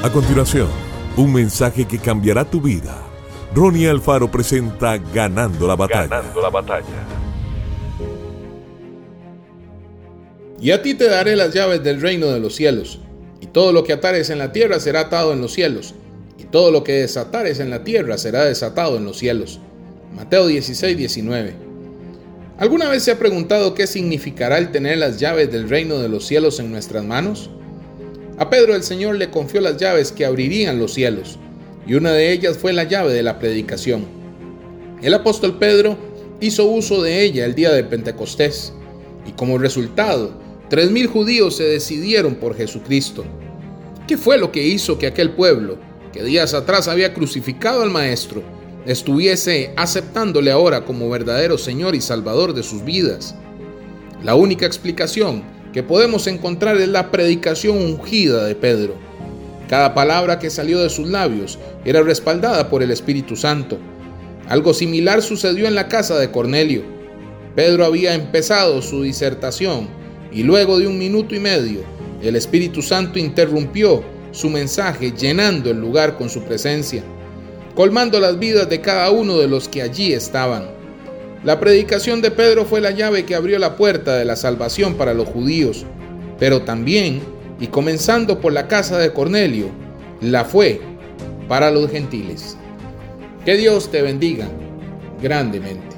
A continuación, un mensaje que cambiará tu vida. Ronnie Alfaro presenta Ganando la batalla. Ganando la batalla. Y a ti te daré las llaves del reino de los cielos. Y todo lo que atares en la tierra será atado en los cielos. Y todo lo que desatares en la tierra será desatado en los cielos. Mateo 16, 19. ¿Alguna vez se ha preguntado qué significará el tener las llaves del reino de los cielos en nuestras manos? A Pedro el Señor le confió las llaves que abrirían los cielos, y una de ellas fue la llave de la predicación. El apóstol Pedro hizo uso de ella el día de Pentecostés, y como resultado, tres mil judíos se decidieron por Jesucristo. ¿Qué fue lo que hizo que aquel pueblo, que días atrás había crucificado al Maestro, estuviese aceptándole ahora como verdadero Señor y Salvador de sus vidas? La única explicación que podemos encontrar es la predicación ungida de Pedro. Cada palabra que salió de sus labios era respaldada por el Espíritu Santo. Algo similar sucedió en la casa de Cornelio. Pedro había empezado su disertación y luego de un minuto y medio el Espíritu Santo interrumpió su mensaje llenando el lugar con su presencia, colmando las vidas de cada uno de los que allí estaban. La predicación de Pedro fue la llave que abrió la puerta de la salvación para los judíos, pero también, y comenzando por la casa de Cornelio, la fue para los gentiles. Que Dios te bendiga grandemente.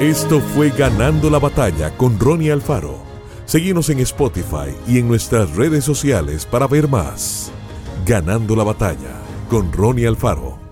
Esto fue Ganando la Batalla con Ronnie Alfaro. Seguimos en Spotify y en nuestras redes sociales para ver más. Ganando la Batalla con Ronnie Alfaro.